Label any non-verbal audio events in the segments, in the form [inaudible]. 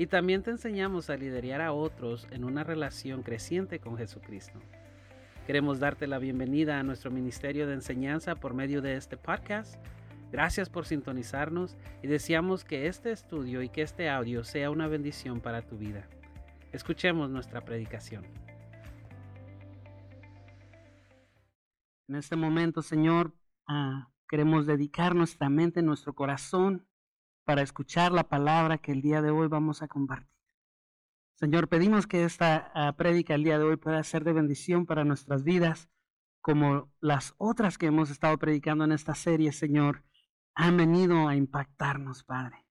y también te enseñamos a liderar a otros en una relación creciente con Jesucristo. Queremos darte la bienvenida a nuestro ministerio de enseñanza por medio de este podcast. Gracias por sintonizarnos y deseamos que este estudio y que este audio sea una bendición para tu vida. Escuchemos nuestra predicación. En este momento, Señor, ah, queremos dedicar nuestra mente, nuestro corazón para escuchar la palabra que el día de hoy vamos a compartir. Señor, pedimos que esta uh, prédica el día de hoy pueda ser de bendición para nuestras vidas, como las otras que hemos estado predicando en esta serie, Señor, han venido a impactarnos, Padre.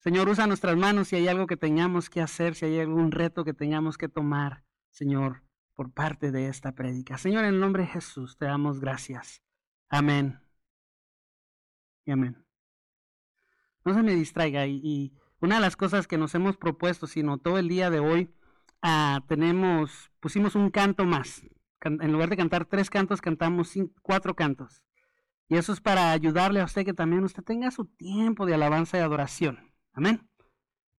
Señor, usa nuestras manos si hay algo que tengamos que hacer, si hay algún reto que tengamos que tomar, Señor, por parte de esta prédica. Señor, en el nombre de Jesús te damos gracias. Amén. Y amén no se me distraiga. Y, una de las cosas que nos hemos propuesto, sino todo el día de hoy, ah, tenemos, pusimos un canto más. En lugar de cantar tres cantos, cantamos cuatro cantos. Y eso es para ayudarle a usted que también usted tenga su tiempo de alabanza y adoración. Amén.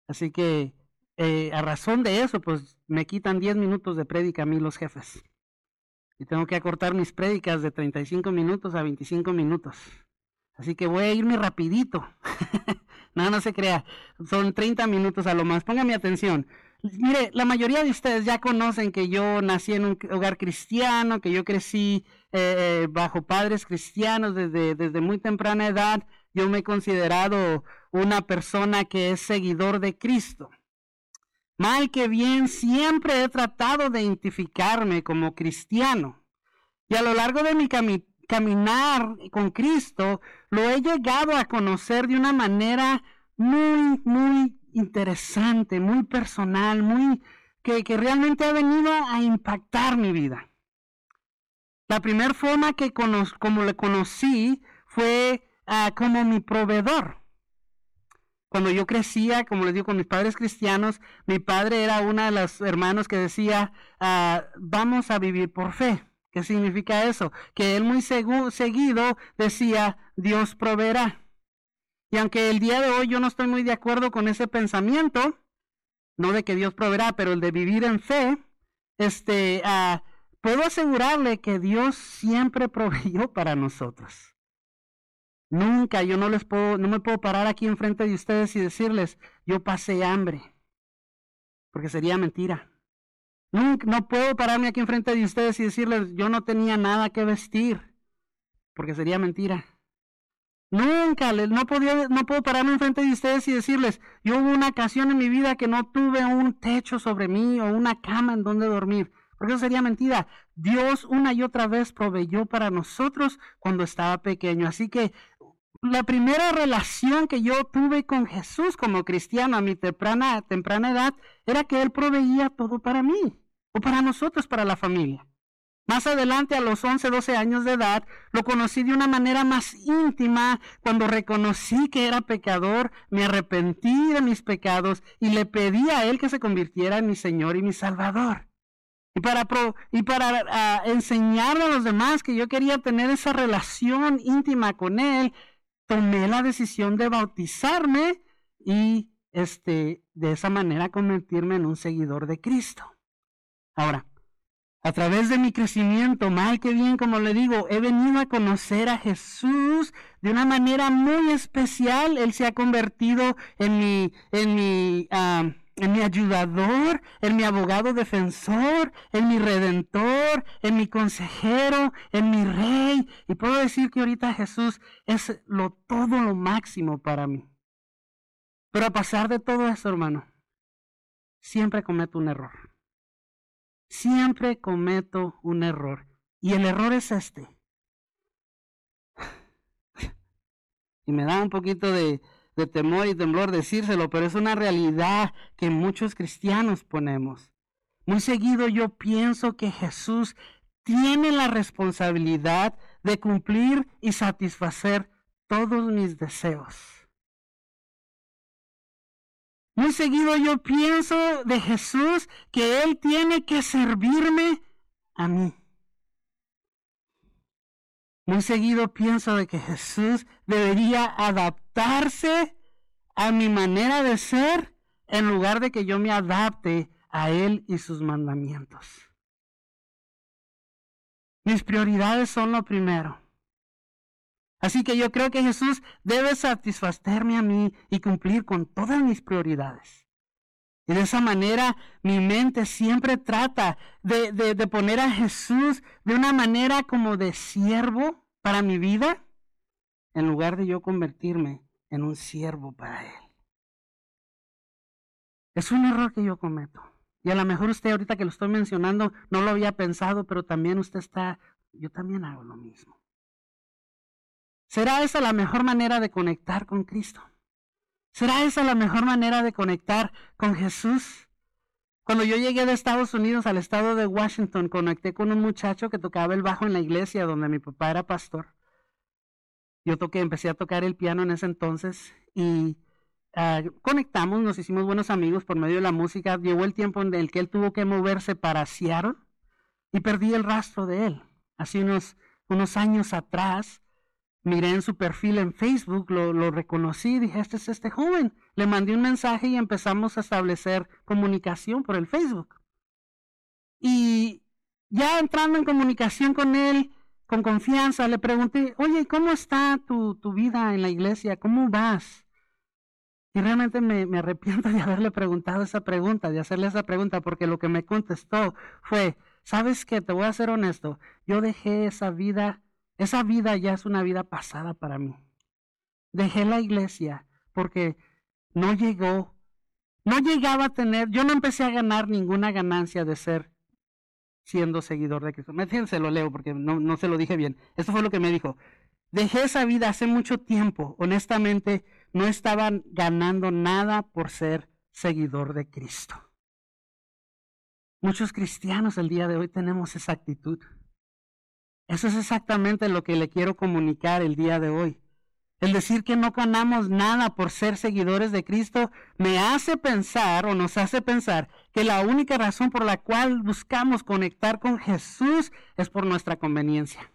Así que eh, a razón de eso, pues me quitan diez minutos de prédica a mí los jefes. Y tengo que acortar mis prédicas de 35 minutos a 25 minutos. Así que voy a irme rapidito. [laughs] no, no se crea. Son 30 minutos a lo más. Póngame atención. Mire, la mayoría de ustedes ya conocen que yo nací en un hogar cristiano, que yo crecí eh, eh, bajo padres cristianos desde, desde muy temprana edad. Yo me he considerado una persona que es seguidor de Cristo. Mal que bien, siempre he tratado de identificarme como cristiano. Y a lo largo de mi camino, caminar con Cristo, lo he llegado a conocer de una manera muy, muy interesante, muy personal, muy que, realmente ha venido a impactar mi vida. La primera forma que como le conocí fue ah, como mi proveedor. Cuando yo crecía, como les digo, con mis padres cristianos, mi padre era uno de los hermanos que decía, ah, vamos a vivir por fe. ¿Qué significa eso? Que él muy seguido decía, Dios proveerá. Y aunque el día de hoy yo no estoy muy de acuerdo con ese pensamiento, no de que Dios proveerá, pero el de vivir en fe, este, ah, puedo asegurarle que Dios siempre [laughs] proveyó para nosotros. Nunca, yo no les puedo, no me puedo parar aquí enfrente de ustedes y decirles, yo pasé hambre, porque sería mentira. No, puedo pararme aquí enfrente de ustedes y decirles, yo no tenía nada que vestir, porque sería mentira. Nunca, no, podía, no puedo pararme enfrente de ustedes y decirles, yo hubo una ocasión en mi vida que no tuve un techo sobre mí o una cama en donde dormir, porque eso sería mentira. Dios una y otra vez proveyó para nosotros cuando estaba pequeño. Así que la primera relación que yo tuve con Jesús como cristiano a mi temprana, temprana edad era que Él proveía todo para mí o para nosotros, para la familia. Más adelante, a los 11, 12 años de edad, lo conocí de una manera más íntima cuando reconocí que era pecador, me arrepentí de mis pecados y le pedí a Él que se convirtiera en mi Señor y mi Salvador. Y para, y para enseñarle a los demás que yo quería tener esa relación íntima con Él, tomé la decisión de bautizarme y este, de esa manera convertirme en un seguidor de Cristo. Ahora, a través de mi crecimiento, mal que bien, como le digo, he venido a conocer a Jesús de una manera muy especial. Él se ha convertido en mi, en mi, en mi ayudador, en mi abogado defensor, en mi redentor, en mi consejero, en mi rey. Y puedo decir que ahorita Jesús es lo todo lo máximo para mí. Pero a pasar de todo eso, hermano, siempre cometo un error siempre cometo un error. Y el error es este. Y me da un poquito de, temor y temblor decírselo, pero es una realidad que muchos cristianos ponemos. Muy seguido yo pienso que Jesús tiene la responsabilidad de cumplir y satisfacer todos mis deseos. Muy seguido yo pienso de Jesús que Él tiene que servirme a mí. Muy seguido pienso de que Jesús debería adaptarse a mi manera de ser en lugar de que yo me adapte a Él y sus mandamientos. Mis prioridades son lo primero. Así que yo creo que Jesús debe satisfacerme a mí y cumplir con todas mis prioridades. Y de esa manera mi mente siempre trata de, poner a Jesús de una manera como de siervo para mi vida, en lugar de yo convertirme en un siervo para Él. Es un error que yo cometo. Y a lo mejor usted ahorita que lo estoy mencionando no lo había pensado, pero también usted está, yo también hago lo mismo. ¿Será esa la mejor manera de conectar con Cristo? ¿Será esa la mejor manera de conectar con Jesús? Cuando yo llegué de Estados Unidos al estado de Washington, conecté con un muchacho que tocaba el bajo en la iglesia donde mi papá era pastor. Yo toqué, empecé a tocar el piano en ese entonces y ah, conectamos, nos hicimos buenos amigos por medio de la música. Llegó el tiempo en el que él tuvo que moverse para Seattle y perdí el rastro de él. Hace unos, unos años atrás miré en su perfil en Facebook, lo, lo reconocí, dije, este es este joven. Le mandé un mensaje y empezamos a establecer comunicación por el Facebook. Y ya entrando en comunicación con él, con confianza, le pregunté, oye, ¿cómo está tu, tu vida en la iglesia? ¿Cómo vas? Y realmente me, me, arrepiento de haberle preguntado esa pregunta, de hacerle esa pregunta, porque lo que me contestó fue, ¿sabes qué? Te voy a ser honesto, yo dejé esa vida esa vida ya es una vida pasada para mí. Dejé la iglesia porque no llegó, no llegaba a tener, yo no empecé a ganar ninguna ganancia de ser siendo seguidor de Cristo. se lo leo porque no, no se lo dije bien. Esto fue lo que me dijo. Dejé esa vida hace mucho tiempo. Honestamente, no estaban ganando nada por ser seguidor de Cristo. Muchos cristianos el día de hoy tenemos esa actitud. Eso es exactamente lo que le quiero comunicar el día de hoy. El decir que no ganamos nada por ser seguidores de Cristo me hace pensar o nos hace pensar que la única razón por la cual buscamos conectar con Jesús es por nuestra conveniencia.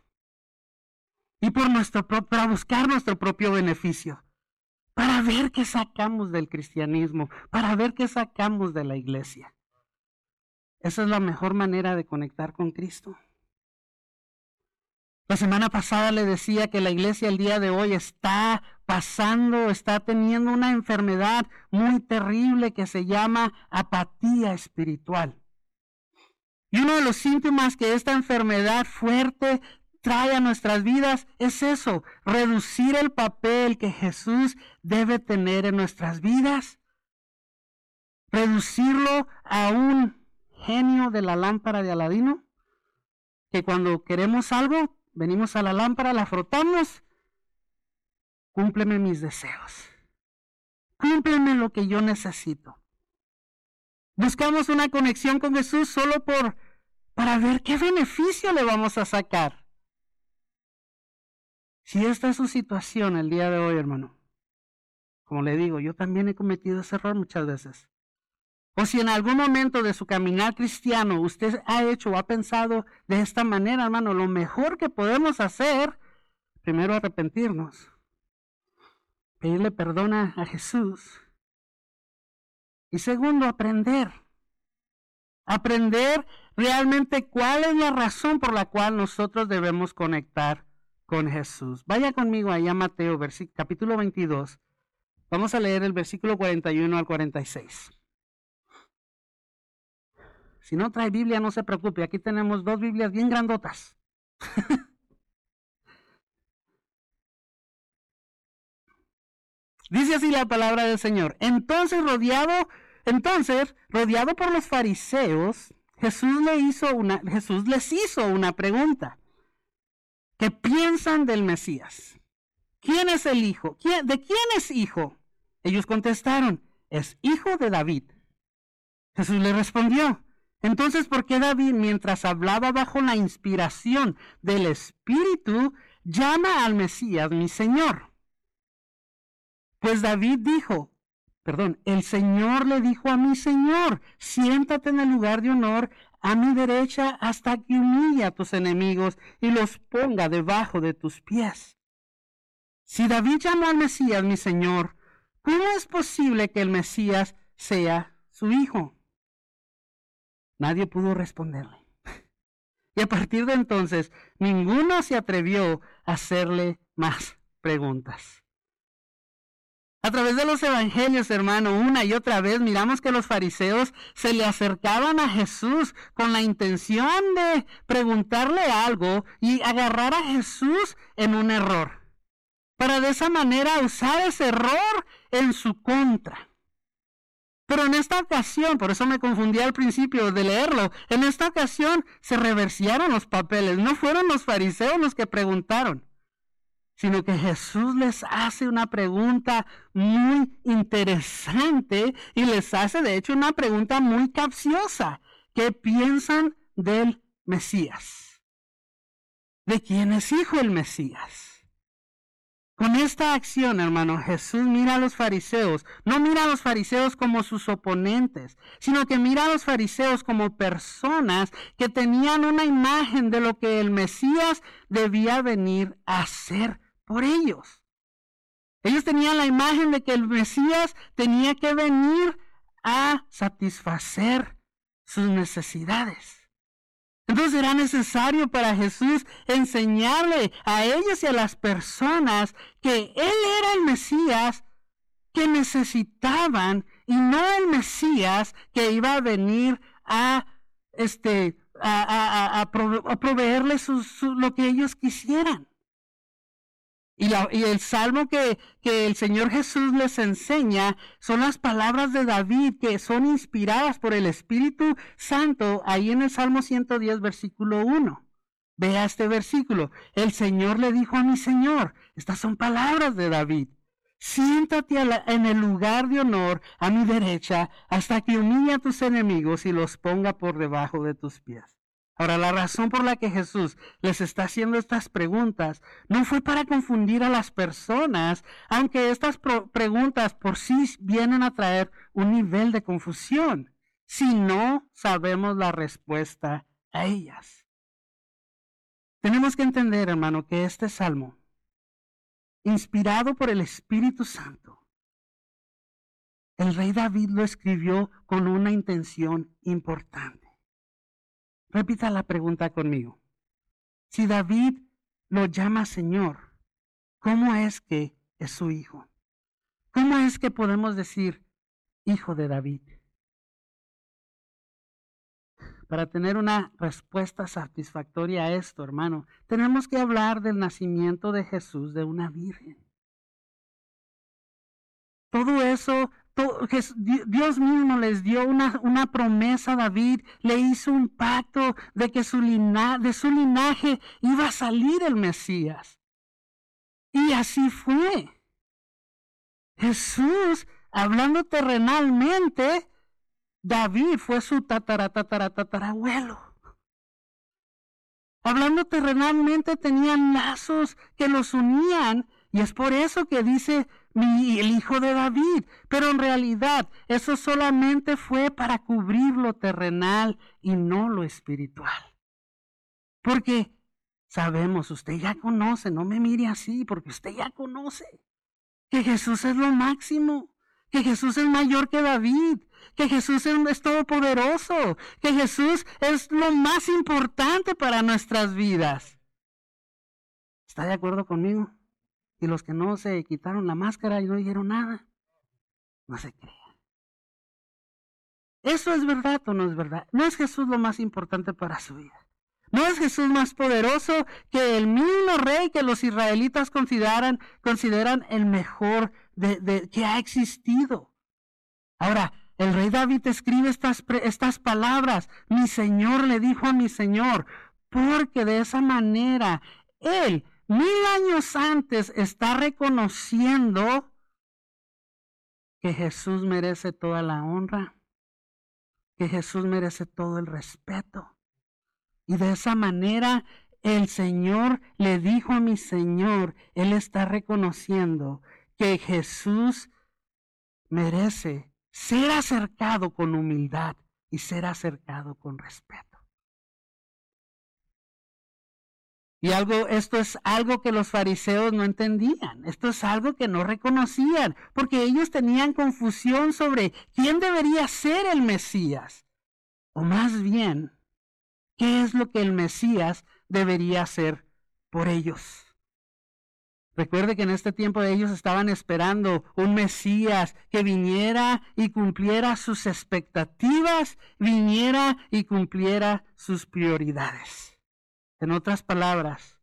Y por nuestro para buscar nuestro propio beneficio. Para ver qué sacamos del cristianismo, para ver qué sacamos de la iglesia. Esa es la mejor manera de conectar con Cristo. La semana pasada le decía que la iglesia el día de hoy está pasando, está teniendo una enfermedad muy terrible que se llama apatía espiritual. Y uno de los síntomas que esta enfermedad fuerte trae a nuestras vidas es eso, reducir el papel que Jesús debe tener en nuestras vidas, reducirlo a un genio de la lámpara de Aladino, que cuando queremos algo Venimos a la lámpara, la frotamos. Cúmpleme mis deseos. Cúmpleme lo que yo necesito. Buscamos una conexión con Jesús solo por para ver qué beneficio le vamos a sacar. Si esta es su situación el día de hoy, hermano, como le digo, yo también he cometido ese error muchas veces. O si en algún momento de su caminar cristiano usted ha hecho o ha pensado de esta manera, hermano, lo mejor que podemos hacer, primero arrepentirnos, pedirle perdón a Jesús. Y segundo, aprender. Aprender realmente cuál es la razón por la cual nosotros debemos conectar con Jesús. Vaya conmigo allá a Mateo, capítulo 22. Vamos a leer el versículo 41 al 46. Si no trae Biblia, no se preocupe. Aquí tenemos dos Biblias bien grandotas. [laughs] Dice así la palabra del Señor. Entonces rodeado, entonces rodeado por los fariseos, Jesús hizo una, Jesús les hizo una pregunta. ¿Qué piensan del Mesías? ¿Quién es el hijo? ¿De quién es hijo? Ellos contestaron, es hijo de David. Jesús le respondió, Entonces, ¿por qué David, mientras hablaba bajo la inspiración del Espíritu, llama al Mesías mi Señor? Pues David dijo, perdón, el Señor le dijo a mi Señor, siéntate en el lugar de honor a mi derecha hasta que humille a tus enemigos y los ponga debajo de tus pies. Si David llamó al Mesías mi Señor, ¿cómo es posible que el Mesías sea su hijo? Nadie pudo responderle. Y a partir de entonces, ninguno se atrevió a hacerle más preguntas. A través de los evangelios, hermano, una y otra vez miramos que los fariseos se le acercaban a Jesús con la intención de preguntarle algo y agarrar a Jesús en un error, para de esa manera usar ese error en su contra. Pero en esta ocasión, por eso me confundí al principio de leerlo, en esta ocasión se reversiaron los papeles, no fueron los fariseos los que preguntaron, sino que Jesús les hace una pregunta muy interesante y les hace de hecho una pregunta muy capciosa. ¿Qué piensan del Mesías? ¿De quién es hijo el Mesías? Con esta acción, hermano, Jesús mira a los fariseos, no mira a los fariseos como sus oponentes, sino que mira a los fariseos como personas que tenían una imagen de lo que el Mesías debía venir a hacer por ellos. Ellos tenían la imagen de que el Mesías tenía que venir a satisfacer sus necesidades. Entonces era necesario para Jesús enseñarle a ellos y a las personas que Él era el Mesías que necesitaban y no el Mesías que iba a venir a, este, a, proveerles lo que ellos quisieran. Y, el salmo que, el Señor Jesús les enseña son las palabras de David que son inspiradas por el Espíritu Santo ahí en el Salmo 110, versículo 1. Vea este versículo. El Señor le dijo a mi Señor, estas son palabras de David, siéntate en el lugar de honor a mi derecha hasta que humille a tus enemigos y los ponga por debajo de tus pies. Ahora, la razón por la que Jesús les está haciendo estas preguntas no fue para confundir a las personas, aunque estas preguntas por sí vienen a traer un nivel de confusión, si no sabemos la respuesta a ellas. Tenemos que entender, hermano, que este salmo, inspirado por el Espíritu Santo, el rey David lo escribió con una intención importante. Repita la pregunta conmigo. Si David lo llama Señor, ¿cómo es que es su hijo? ¿Cómo es que podemos decir hijo de David? Para tener una respuesta satisfactoria a esto, hermano, tenemos que hablar del nacimiento de Jesús de una virgen. Todo eso Dios mismo les dio una, una, promesa a David, le hizo un pacto de que su de su linaje iba a salir el Mesías. Y así fue. Jesús, hablando terrenalmente, David fue su tatara, tatara, tatarabuelo. Hablando terrenalmente tenían lazos que los unían y es por eso que dice el hijo de David. Pero en realidad eso solamente fue para cubrir lo terrenal y no lo espiritual. Porque sabemos, usted ya conoce, no me mire así, porque usted ya conoce que Jesús es lo máximo, que Jesús es mayor que David, que Jesús es todopoderoso, que Jesús es lo más importante para nuestras vidas. ¿Está de acuerdo conmigo? Y los que no se quitaron la máscara y no dijeron nada, no se crean. ¿Eso es verdad o no es verdad? ¿No es Jesús lo más importante para su vida? ¿No es Jesús más poderoso que el mismo rey que los israelitas consideran, consideran el mejor de, que ha existido? Ahora, el rey David escribe estas, estas palabras. Mi Señor le dijo a mi Señor, porque de esa manera Él mil años antes está reconociendo que Jesús merece toda la honra, que Jesús merece todo el respeto. Y de esa manera el Señor le dijo a mi Señor, Él está reconociendo que Jesús merece ser acercado con humildad y ser acercado con respeto. Y algo, esto es algo que los fariseos no entendían, esto es algo que no reconocían, porque ellos tenían confusión sobre quién debería ser el Mesías, o más bien, qué es lo que el Mesías debería hacer por ellos. Recuerde que en este tiempo ellos estaban esperando un Mesías que viniera y cumpliera sus expectativas, viniera y cumpliera sus prioridades. En otras palabras,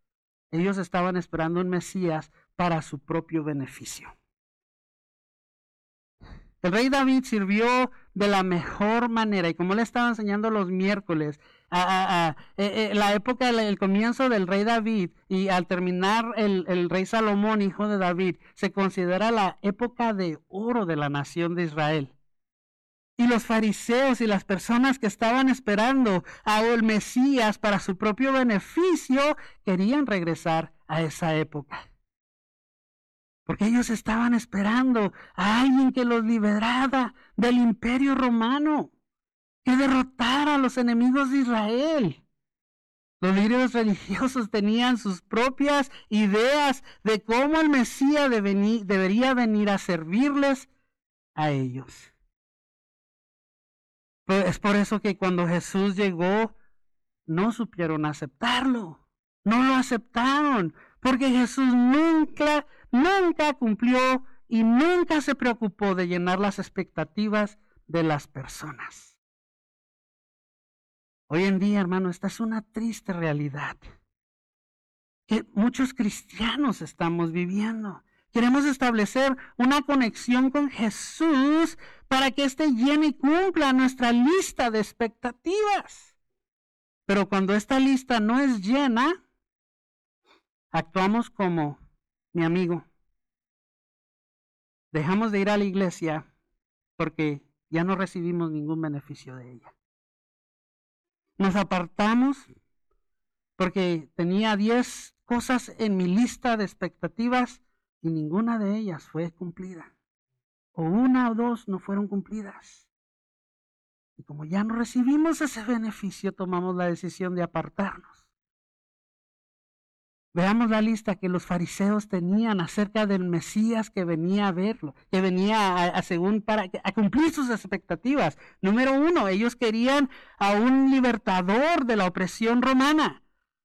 ellos estaban esperando un Mesías para su propio beneficio. El rey David sirvió de la mejor manera y como le estaba enseñando los miércoles, a, eh, eh, la época del comienzo del rey David y al terminar el, el rey Salomón, hijo de David, se considera la época de oro de la nación de Israel. Y los fariseos y las personas que estaban esperando a el Mesías para su propio beneficio querían regresar a esa época. Porque ellos estaban esperando a alguien que los liberara del imperio romano, que derrotara a los enemigos de Israel. Los líderes religiosos tenían sus propias ideas de cómo el Mesías debería venir a servirles a ellos. Es por eso que cuando Jesús llegó, no supieron aceptarlo. No lo aceptaron, porque Jesús nunca nunca cumplió y nunca se preocupó de llenar las expectativas de las personas. Hoy en día, hermano, esta es una triste realidad que muchos cristianos estamos viviendo. Queremos establecer una conexión con Jesús para que éste llene y cumpla nuestra lista de expectativas. Pero cuando esta lista no es llena, actuamos como mi amigo. Dejamos de ir a la iglesia porque ya no recibimos ningún beneficio de ella. Nos apartamos porque tenía diez cosas en mi lista de expectativas y ninguna de ellas fue cumplida. O una o dos no fueron cumplidas. Y como ya no recibimos ese beneficio, tomamos la decisión de apartarnos. Veamos la lista que los fariseos tenían acerca del Mesías que venía a verlo, que venía a, según para a cumplir sus expectativas. Número uno, ellos querían a un libertador de la opresión romana.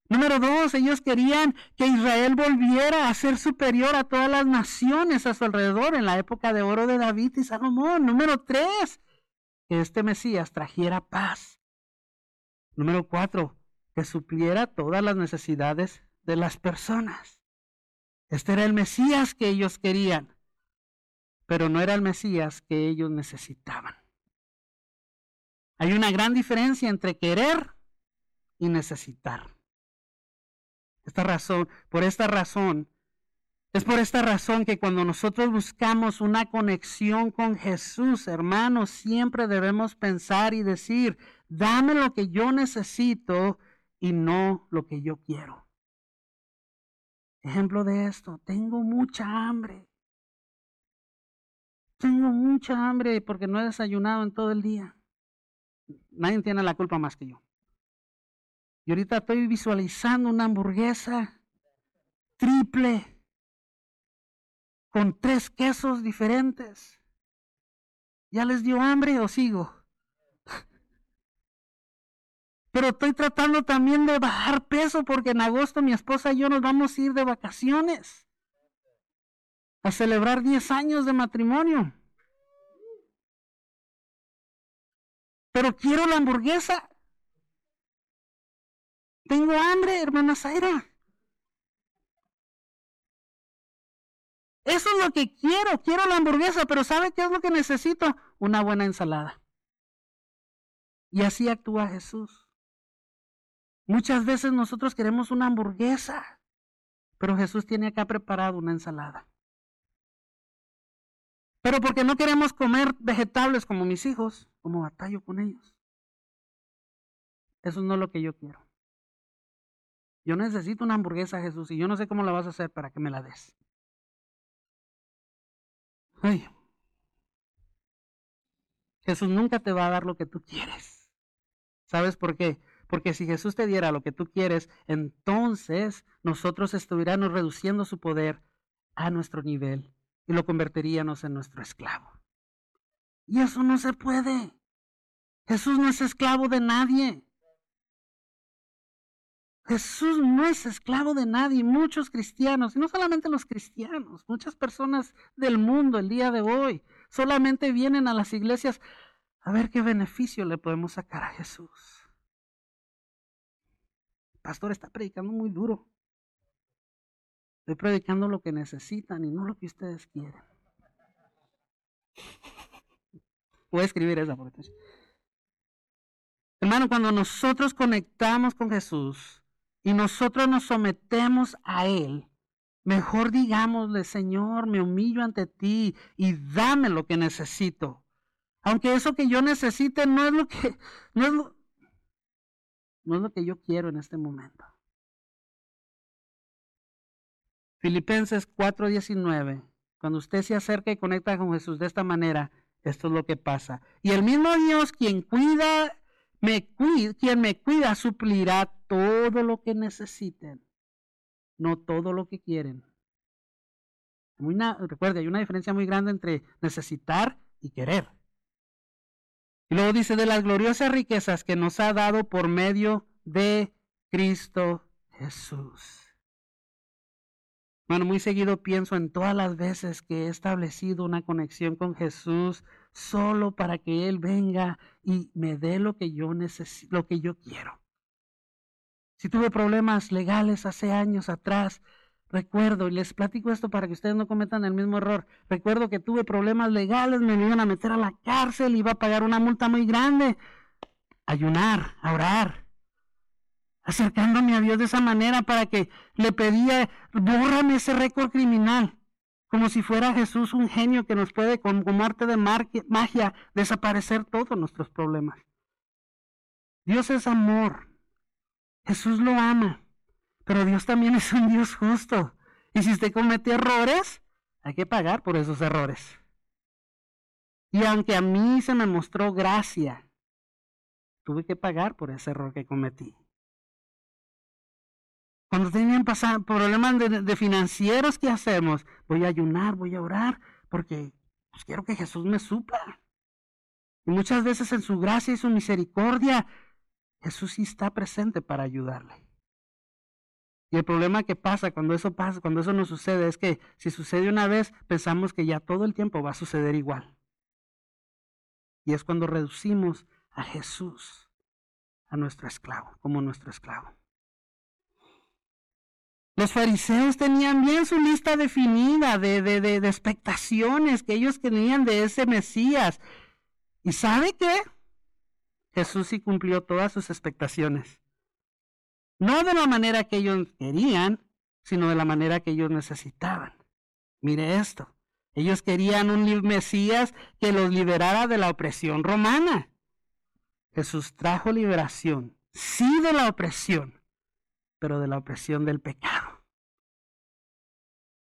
Número dos, ellos querían que Israel volviera a ser superior a todas las naciones a su alrededor en la época de oro de David y Salomón. Número tres, que este Mesías trajera paz. Número cuatro, que supliera todas las necesidades de las personas. Este era el Mesías que ellos querían, pero no era el Mesías que ellos necesitaban. Hay una gran diferencia entre querer y necesitar. Esta razón, por esta razón, es por esta razón que cuando nosotros buscamos una conexión con Jesús, hermanos, siempre debemos pensar y decir, dame lo que yo necesito y no lo que yo quiero. Ejemplo de esto, tengo mucha hambre. Tengo mucha hambre porque no he desayunado en todo el día. Nadie tiene la culpa más que yo. Y ahorita estoy visualizando una hamburguesa triple con tres quesos diferentes. ¿Ya les dio hambre o sigo? [laughs] Pero estoy tratando también de bajar peso porque en agosto mi esposa y yo nos vamos a ir de vacaciones a celebrar 10 años de matrimonio. Pero quiero la hamburguesa. Tengo hambre, hermana Zaira. Eso es lo que quiero. Quiero la hamburguesa, pero ¿sabe qué es lo que necesito? Una buena ensalada. Y así actúa Jesús. Muchas veces nosotros queremos una hamburguesa, pero Jesús tiene acá preparado una ensalada. Pero porque no queremos comer vegetales como mis hijos, como batallo con ellos. eso no es lo que yo quiero. Yo necesito una hamburguesa, Jesús, y yo no sé cómo la vas a hacer para que me la des. Ay. Jesús nunca te va a dar lo que tú quieres. ¿Sabes por qué? Porque si Jesús te diera lo que tú quieres, entonces nosotros estuviéramos reduciendo su poder a nuestro nivel y lo convertiríamos en nuestro esclavo. Y eso no se puede. Jesús no es esclavo de nadie. Jesús no es esclavo de nadie. Muchos cristianos, y no solamente los cristianos, muchas personas del mundo el día de hoy solamente vienen a las iglesias a ver qué beneficio le podemos sacar a Jesús. El pastor está predicando muy duro. Estoy predicando lo que necesitan y no lo que ustedes quieren. Voy a escribir esa por Hermano, cuando nosotros conectamos con Jesús, y nosotros nos sometemos a Él, mejor digámosle, Señor, me humillo ante ti y dame lo que necesito. Aunque eso que yo necesite no es lo que, no es lo, no es lo que yo quiero en este momento. Filipenses 4:19. Cuando usted se acerca y conecta con Jesús de esta manera, esto es lo que pasa. Y el mismo Dios quien cuida me cuida, quien me cuida suplirá todo lo que necesiten, no todo lo que quieren. recuerde, hay una diferencia muy grande entre necesitar y querer. Y luego dice de las gloriosas riquezas que nos ha dado por medio de Cristo Jesús. Bueno, muy seguido pienso en todas las veces que he establecido una conexión con Jesús solo para que Él venga y me dé lo que yo necesito, lo que yo quiero. Si tuve problemas legales hace años atrás, recuerdo, y les platico esto para que ustedes no cometan el mismo error, recuerdo que tuve problemas legales, me iban a meter a la cárcel, iba a pagar una multa muy grande. Ayunar, a orar, acercándome a Dios de esa manera para que le pedía, bórrame ese récord criminal como si fuera Jesús un genio que nos puede con, arte de magia desaparecer todos nuestros problemas. Dios es amor. Jesús lo ama. Pero Dios también es un Dios justo. Y si usted comete errores, hay que pagar por esos errores. Y aunque a mí se me mostró gracia, tuve que pagar por ese error que cometí. Cuando tenían problemas de, financieros, ¿qué hacemos? Voy a ayunar, voy a orar, porque pues, quiero que Jesús me supla. Y muchas veces en su gracia y su misericordia, Jesús sí está presente para ayudarle. Y el problema que pasa cuando eso pasa, cuando eso no sucede, es que si sucede una vez, pensamos que ya todo el tiempo va a suceder igual. Y es cuando reducimos a Jesús a nuestro esclavo, como nuestro esclavo. Los fariseos tenían bien su lista definida de, de, de, expectaciones que ellos tenían de ese Mesías. ¿Y sabe qué? Jesús sí cumplió todas sus expectaciones. No de la manera que ellos querían, sino de la manera que ellos necesitaban. Mire esto. Ellos querían un Mesías que los liberara de la opresión romana. Jesús trajo liberación, sí de la opresión, pero de la opresión del pecado.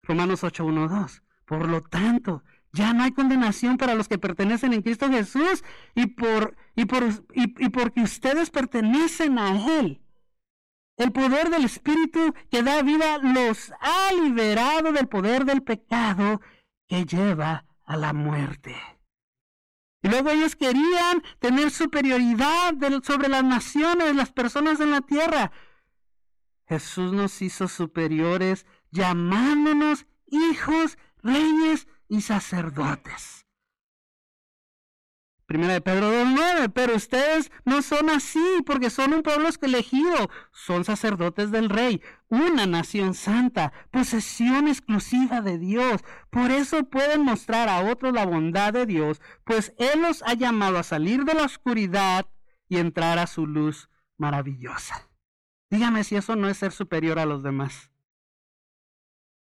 Romanos 8, 1, 2. Por lo tanto, ya no hay condenación para los que pertenecen en Cristo Jesús y, por, y, por, y, porque ustedes pertenecen a Él. El poder del Espíritu que da vida los ha liberado del poder del pecado que lleva a la muerte. Y luego ellos querían tener superioridad sobre las naciones, las personas en la tierra. Jesús nos hizo superiores llamándonos hijos, reyes y sacerdotes. Primera de Pedro 2.9, pero ustedes no son así porque son un pueblo elegido, son sacerdotes del rey, una nación santa, posesión exclusiva de Dios. Por eso pueden mostrar a otros la bondad de Dios, pues Él los ha llamado a salir de la oscuridad y entrar a su luz maravillosa. Dígame si eso no es ser superior a los demás.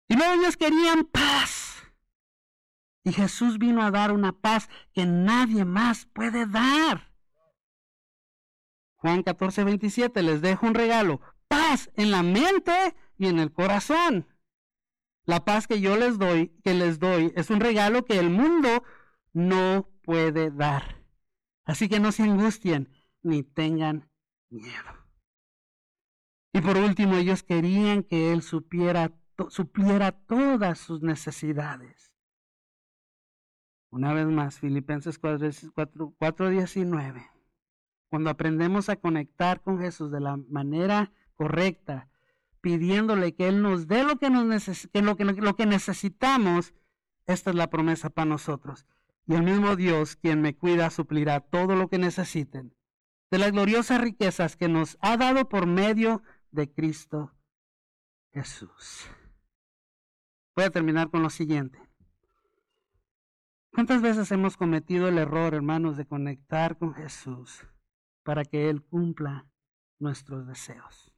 Y luego ellos querían paz. Y Jesús vino a dar una paz que nadie más puede dar. Juan 14, 27, les dejo un regalo, paz en la mente y en el corazón. La paz que yo les doy, que les doy, es un regalo que el mundo no puede dar. Así que no se angustien ni tengan miedo. Y por último, ellos querían que Él supiera, supliera todas sus necesidades. Una vez más, Filipenses 4.19. Cuando aprendemos a conectar con Jesús de la manera correcta, pidiéndole que Él nos dé lo que, nos lo, que, lo que necesitamos, esta es la promesa para nosotros. Y el mismo Dios, quien me cuida, suplirá todo lo que necesiten de las gloriosas riquezas que nos ha dado por medio de Cristo Jesús. Voy a terminar con lo siguiente. ¿Cuántas veces hemos cometido el error, hermanos, de conectar con Jesús para que Él cumpla nuestros deseos?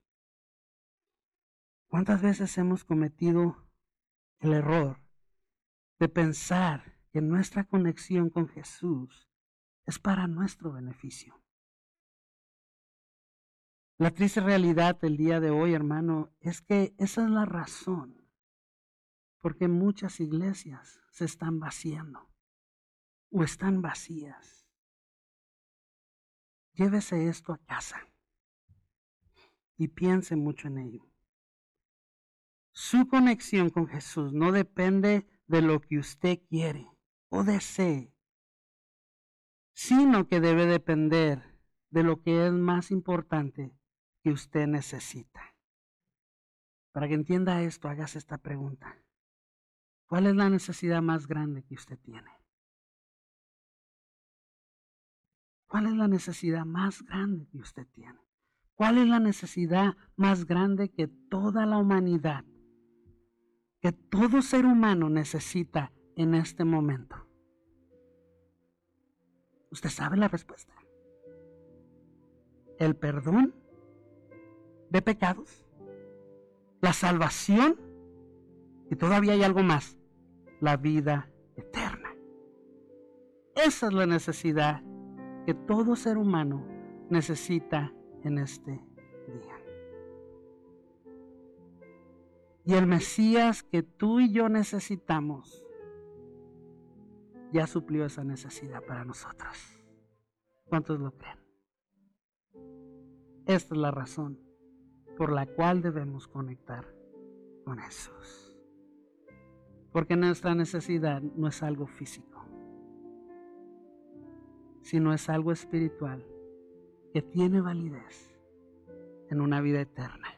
¿Cuántas veces hemos cometido el error de pensar que nuestra conexión con Jesús es para nuestro beneficio? La triste realidad del día de hoy, hermano, es que esa es la razón porque muchas iglesias se están vaciando o están vacías. Llévese esto a casa y piense mucho en ello. Su conexión con Jesús no depende de lo que usted quiere o desee, sino que debe depender de lo que es más importante que usted necesita. Para que entienda esto, hágase esta pregunta. ¿Cuál es la necesidad más grande que usted tiene? ¿Cuál es la necesidad más grande que usted tiene? ¿Cuál es la necesidad más grande que toda la humanidad, que todo ser humano necesita en este momento? ¿Usted sabe la respuesta? ¿El perdón? de pecados, la salvación y todavía hay algo más, la vida eterna. Esa es la necesidad que todo ser humano necesita en este día. Y el Mesías que tú y yo necesitamos ya suplió esa necesidad para nosotros. ¿Cuántos lo creen? Esta es la razón por la cual debemos conectar con Jesús. Porque nuestra necesidad no es algo físico, sino es algo espiritual que tiene validez en una vida eterna.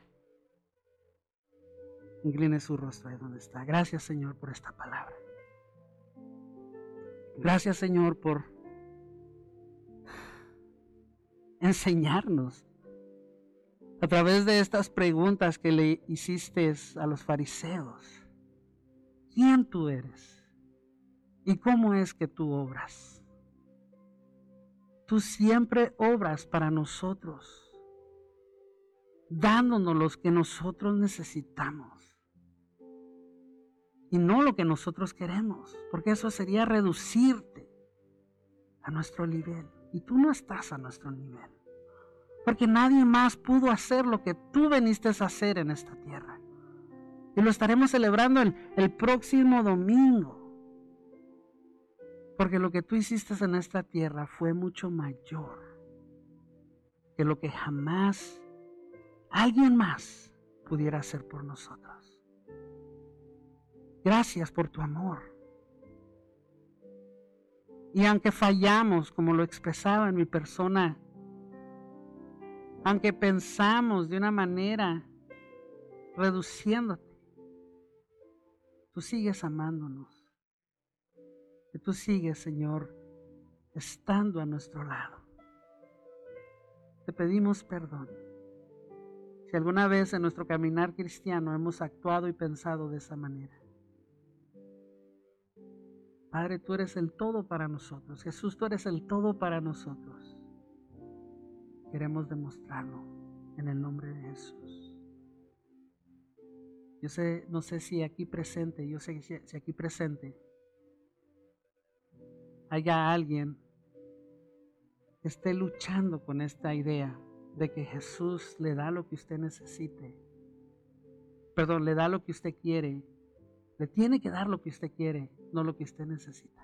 Incline su rostro ahí donde está. Gracias Señor por esta palabra. Gracias Señor por enseñarnos a través de estas preguntas que le hiciste a los fariseos. ¿Quién tú eres? ¿Y cómo es que tú obras? Tú siempre obras para nosotros, dándonos lo que nosotros necesitamos y no lo que nosotros queremos, porque eso sería reducirte a nuestro nivel y tú no estás a nuestro nivel. Porque nadie más pudo hacer lo que tú veniste a hacer en esta tierra. Y lo estaremos celebrando el, el próximo domingo. Porque lo que tú hiciste en esta tierra fue mucho mayor que lo que jamás alguien más pudiera hacer por nosotros. Gracias por tu amor. Y aunque fallamos, como lo expresaba en mi persona aunque pensamos de una manera reduciéndote, tú sigues amándonos. Que tú sigues, Señor, estando a nuestro lado. Te pedimos perdón. Si alguna vez en nuestro caminar cristiano hemos actuado y pensado de esa manera. Padre, tú eres el todo para nosotros. Jesús, tú eres el todo para nosotros. Queremos demostrarlo en el nombre de Jesús. Yo sé, no sé si aquí presente, yo sé si aquí presente haya alguien que esté luchando con esta idea de que Jesús le da lo que usted necesite. Perdón, le da lo que usted quiere. Le tiene que dar lo que usted quiere, no lo que usted necesita.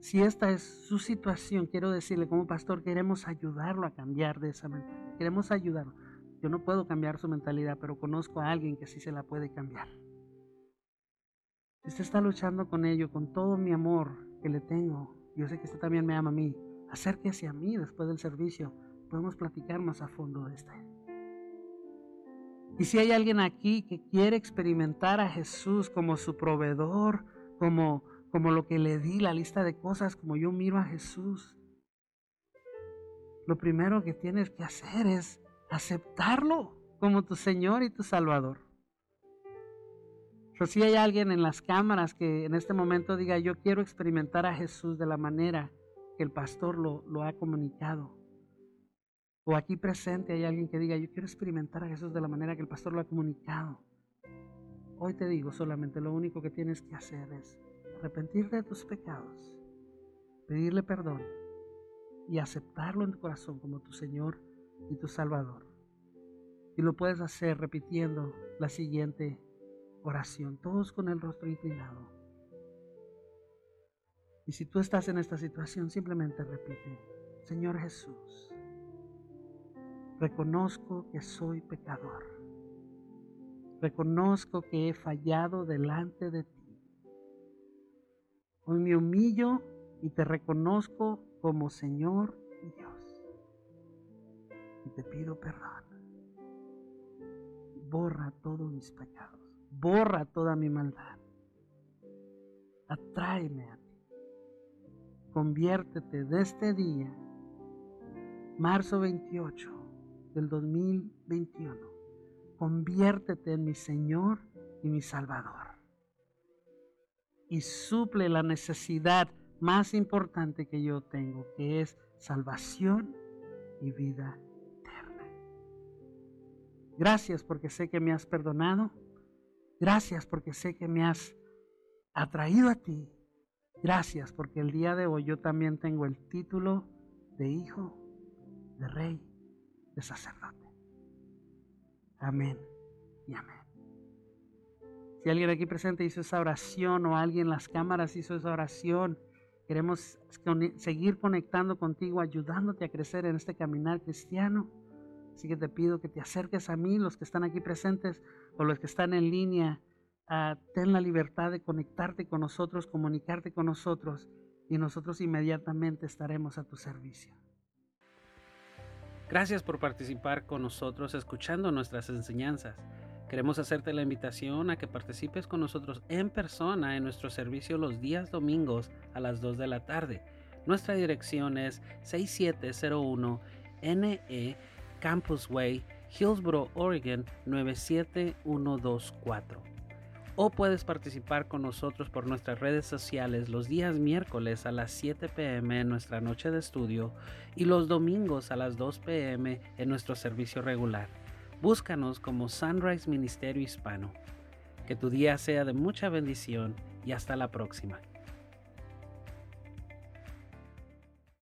Si esta es su situación, quiero decirle como pastor, queremos ayudarlo a cambiar de esa mentalidad. Queremos ayudarlo. Yo no puedo cambiar su mentalidad, pero conozco a alguien que sí se la puede cambiar. Usted está luchando con ello, con todo mi amor que le tengo, yo sé que usted también me ama a mí, acérquese a mí después del servicio. Podemos platicar más a fondo de este. Y si hay alguien aquí que quiere experimentar a Jesús como su proveedor, como como lo que le di, la lista de cosas, como yo miro a Jesús. Lo primero que tienes que hacer es aceptarlo como tu Señor y tu Salvador. Si hay alguien en las cámaras que en este momento diga, yo quiero experimentar a Jesús de la manera que el pastor lo, lo ha comunicado. O aquí presente hay alguien que diga, yo quiero experimentar a Jesús de la manera que el pastor lo ha comunicado. Hoy te digo solamente, lo único que tienes que hacer es arrepentirte de tus pecados, pedirle perdón y aceptarlo en tu corazón como tu Señor y tu Salvador. Y lo puedes hacer repitiendo la siguiente oración, todos con el rostro inclinado. Y si tú estás en esta situación, simplemente repite, Señor Jesús, reconozco que soy pecador. Reconozco que he fallado delante de ti Hoy me humillo y te reconozco como Señor y Dios. Y te pido perdón. Borra todos mis pecados. Borra toda mi maldad. Atráeme a ti. Conviértete de este día, marzo 28 del 2021. Conviértete en mi Señor y mi Salvador y suple la necesidad más importante que yo tengo, que es salvación y vida eterna. Gracias porque sé que me has perdonado. Gracias porque sé que me has atraído a ti. Gracias porque el día de hoy yo también tengo el título de hijo, de rey, de sacerdote. Amén y amén. Si alguien aquí presente hizo esa oración o alguien en las cámaras hizo esa oración, queremos seguir conectando contigo, ayudándote a crecer en este caminar cristiano. Así que te pido que te acerques a mí, los que están aquí presentes o los que están en línea. Ah, ten la libertad de conectarte con nosotros, comunicarte con nosotros y nosotros inmediatamente estaremos a tu servicio. Gracias por participar con nosotros escuchando nuestras enseñanzas. Queremos hacerte la invitación a que participes con nosotros en persona en nuestro servicio los días domingos a las 2 de la tarde. Nuestra dirección es 6701 NE Campus Way, Hillsboro, Oregon 97124. O puedes participar con nosotros por nuestras redes sociales los días miércoles a las 7 pm en nuestra noche de estudio y los domingos a las 2 pm en nuestro servicio regular. Búscanos como Sunrise Ministerio Hispano. Que tu día sea de mucha bendición y hasta la próxima.